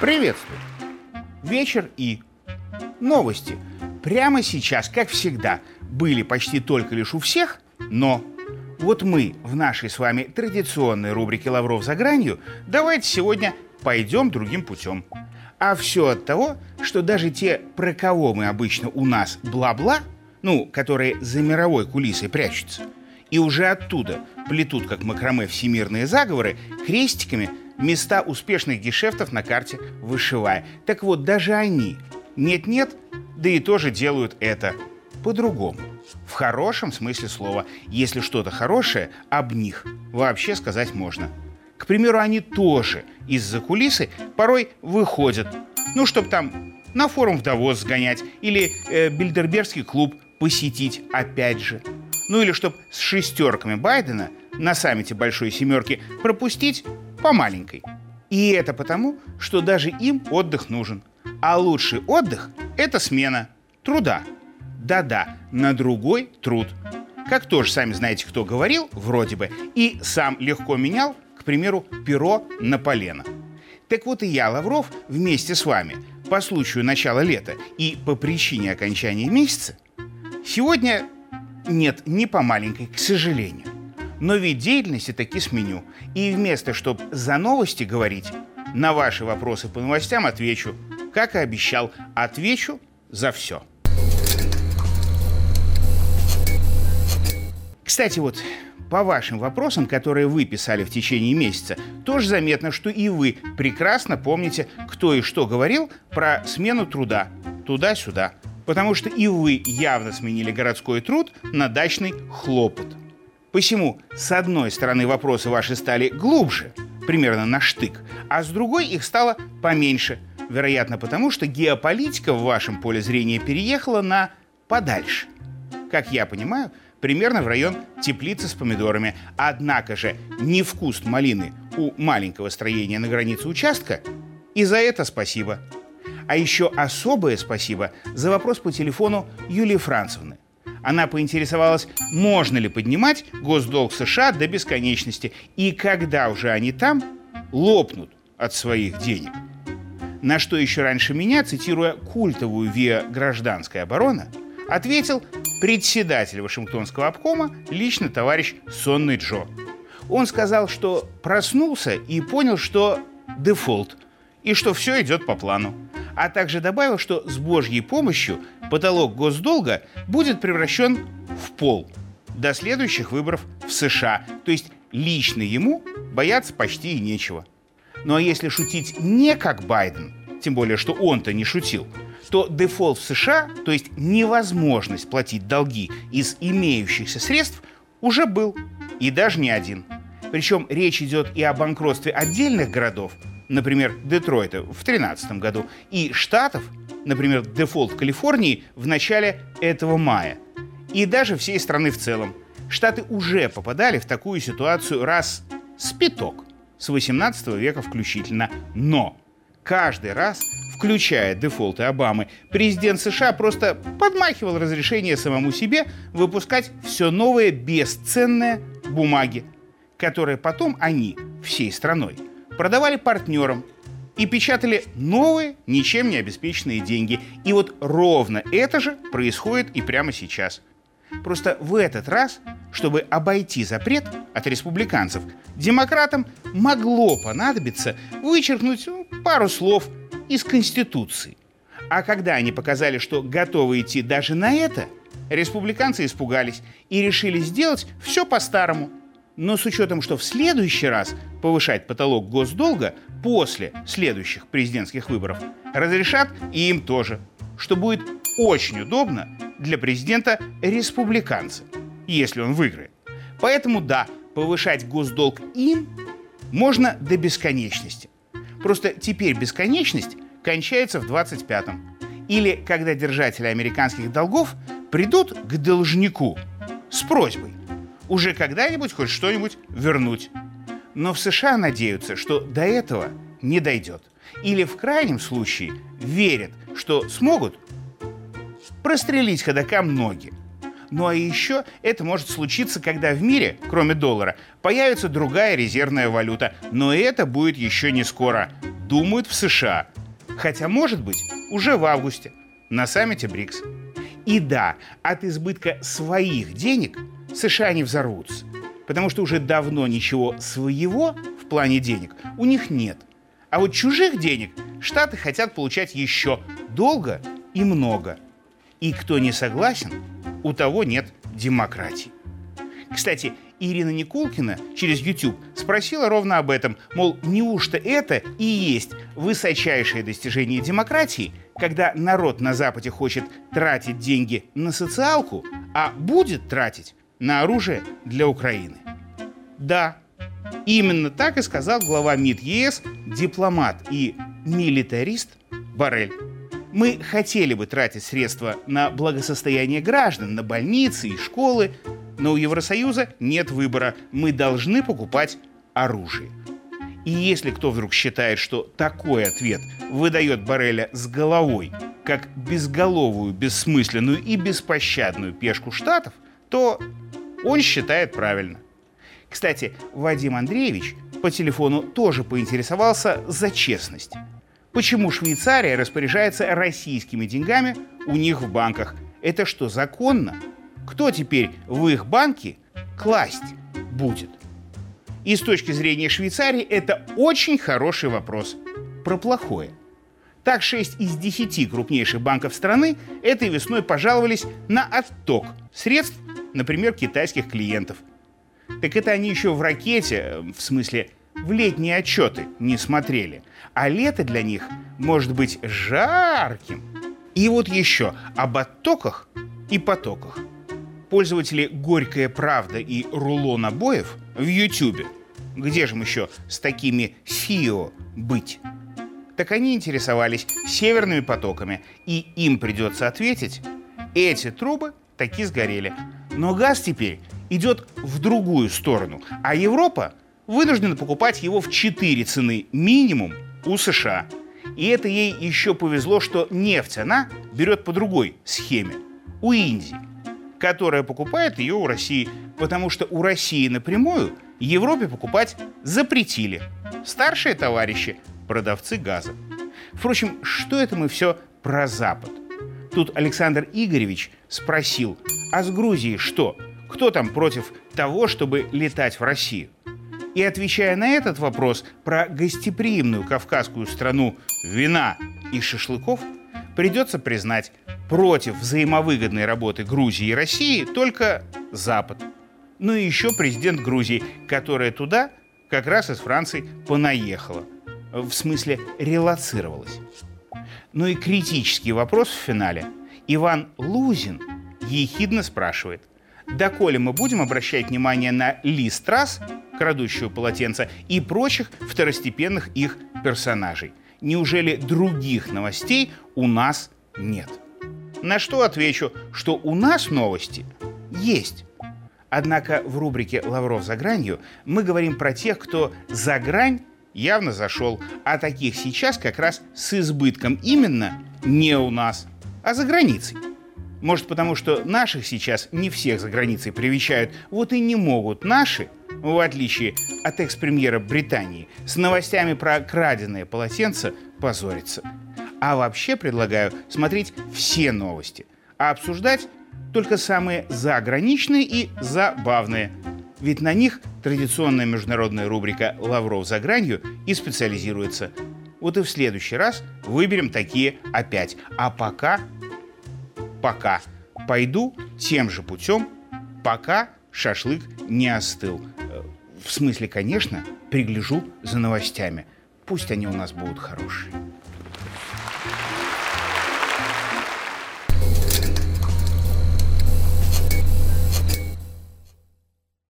Приветствую. Вечер и новости. Прямо сейчас, как всегда, были почти только лишь у всех, но вот мы в нашей с вами традиционной рубрике «Лавров за гранью» давайте сегодня пойдем другим путем. А все от того, что даже те, про кого мы обычно у нас бла-бла, ну, которые за мировой кулисой прячутся, и уже оттуда плетут, как макраме, всемирные заговоры, крестиками места успешных гешефтов на карте вышивая. Так вот, даже они, нет-нет, да и тоже делают это по-другому. В хорошем смысле слова. Если что-то хорошее, об них вообще сказать можно. К примеру, они тоже из-за кулисы порой выходят. Ну, чтобы там на форум в Давос сгонять или э, Бильдербергский клуб посетить опять же. Ну или чтобы с шестерками Байдена на саммите Большой Семерки пропустить по маленькой. И это потому, что даже им отдых нужен. А лучший отдых – это смена труда. Да-да, на другой труд. Как тоже сами знаете, кто говорил, вроде бы, и сам легко менял, к примеру, перо на полено. Так вот и я, Лавров, вместе с вами, по случаю начала лета и по причине окончания месяца, сегодня нет, не по маленькой, к сожалению. Но вид деятельности таки сменю. И вместо, чтобы за новости говорить, на ваши вопросы по новостям отвечу. Как и обещал, отвечу за все. Кстати, вот по вашим вопросам, которые вы писали в течение месяца, тоже заметно, что и вы прекрасно помните, кто и что говорил про смену труда туда-сюда потому что и вы явно сменили городской труд на дачный хлопот. Посему, с одной стороны, вопросы ваши стали глубже, примерно на штык, а с другой их стало поменьше, вероятно потому, что геополитика в вашем поле зрения переехала на подальше. Как я понимаю, примерно в район теплицы с помидорами. Однако же не вкус малины у маленького строения на границе участка, и за это спасибо – а еще особое спасибо за вопрос по телефону Юлии Францевны. Она поинтересовалась, можно ли поднимать госдолг США до бесконечности и когда уже они там лопнут от своих денег. На что еще раньше меня, цитируя культовую ВИА «Гражданская оборона», ответил председатель Вашингтонского обкома, лично товарищ Сонный Джо. Он сказал, что проснулся и понял, что дефолт, и что все идет по плану а также добавил, что с Божьей помощью потолок госдолга будет превращен в пол до следующих выборов в США. То есть лично ему бояться почти и нечего. Ну а если шутить не как Байден, тем более, что он-то не шутил, то дефолт в США, то есть невозможность платить долги из имеющихся средств, уже был. И даже не один. Причем речь идет и о банкротстве отдельных городов, например, Детройта в 2013 году, и штатов, например, дефолт Калифорнии в начале этого мая, и даже всей страны в целом. Штаты уже попадали в такую ситуацию раз с пяток, с 18 века включительно. Но каждый раз, включая дефолты Обамы, президент США просто подмахивал разрешение самому себе выпускать все новые бесценные бумаги, которые потом они всей страной продавали партнерам и печатали новые, ничем не обеспеченные деньги. И вот ровно это же происходит и прямо сейчас. Просто в этот раз, чтобы обойти запрет от республиканцев, демократам могло понадобиться вычеркнуть ну, пару слов из Конституции. А когда они показали, что готовы идти даже на это, республиканцы испугались и решили сделать все по-старому – но с учетом, что в следующий раз повышать потолок госдолга после следующих президентских выборов разрешат и им тоже, что будет очень удобно для президента республиканца, если он выиграет. Поэтому да, повышать госдолг им можно до бесконечности. Просто теперь бесконечность кончается в 25-м. Или когда держатели американских долгов придут к должнику с просьбой – уже когда-нибудь хоть что-нибудь вернуть. Но в США надеются, что до этого не дойдет. Или в крайнем случае верят, что смогут прострелить ходокам ноги. Ну а еще это может случиться, когда в мире, кроме доллара, появится другая резервная валюта. Но это будет еще не скоро. Думают в США. Хотя, может быть, уже в августе на саммите БРИКС. И да, от избытка своих денег США не взорвутся, потому что уже давно ничего своего в плане денег у них нет. А вот чужих денег Штаты хотят получать еще долго и много. И кто не согласен, у того нет демократии. Кстати, Ирина Никулкина через YouTube спросила ровно об этом, мол, неужто это и есть высочайшее достижение демократии, когда народ на Западе хочет тратить деньги на социалку, а будет тратить на оружие для Украины? Да, именно так и сказал глава МИД ЕС, дипломат и милитарист Барель. Мы хотели бы тратить средства на благосостояние граждан, на больницы и школы, но у Евросоюза нет выбора. Мы должны покупать оружие. И если кто вдруг считает, что такой ответ выдает Барреля с головой, как безголовую, бессмысленную и беспощадную пешку Штатов, то он считает правильно. Кстати, Вадим Андреевич по телефону тоже поинтересовался за честность. Почему Швейцария распоряжается российскими деньгами у них в банках? Это что, законно? Кто теперь в их банки класть будет? И с точки зрения Швейцарии это очень хороший вопрос. Про плохое. Так 6 из 10 крупнейших банков страны этой весной пожаловались на отток средств, например, китайских клиентов. Так это они еще в ракете, в смысле в летние отчеты не смотрели. А лето для них может быть жарким. И вот еще об оттоках и потоках пользователи «Горькая правда» и «Рулон обоев» в Ютубе. Где же им еще с такими ФИО быть? Так они интересовались северными потоками, и им придется ответить, эти трубы таки сгорели. Но газ теперь идет в другую сторону, а Европа вынуждена покупать его в 4 цены минимум у США. И это ей еще повезло, что нефть она берет по другой схеме, у Индии которая покупает ее у России, потому что у России напрямую Европе покупать запретили. Старшие товарищи – продавцы газа. Впрочем, что это мы все про Запад? Тут Александр Игоревич спросил, а с Грузией что? Кто там против того, чтобы летать в Россию? И отвечая на этот вопрос про гостеприимную кавказскую страну вина и шашлыков, придется признать, против взаимовыгодной работы Грузии и России только Запад. Ну и еще президент Грузии, которая туда как раз из Франции понаехала. В смысле, релацировалась. Ну и критический вопрос в финале. Иван Лузин ехидно спрашивает, доколе мы будем обращать внимание на Ли Страс, крадущую полотенца, и прочих второстепенных их персонажей? Неужели других новостей у нас нет? На что отвечу, что у нас новости есть. Однако в рубрике «Лавров за гранью» мы говорим про тех, кто за грань явно зашел, а таких сейчас как раз с избытком именно не у нас, а за границей. Может, потому что наших сейчас не всех за границей привечают, вот и не могут наши, в отличие от экс-премьера Британии, с новостями про краденое полотенце позориться. А вообще предлагаю смотреть все новости, а обсуждать только самые заграничные и забавные. Ведь на них традиционная международная рубрика «Лавров за гранью» и специализируется. Вот и в следующий раз выберем такие опять. А пока, пока пойду тем же путем, пока шашлык не остыл. В смысле, конечно, пригляжу за новостями. Пусть они у нас будут хорошие.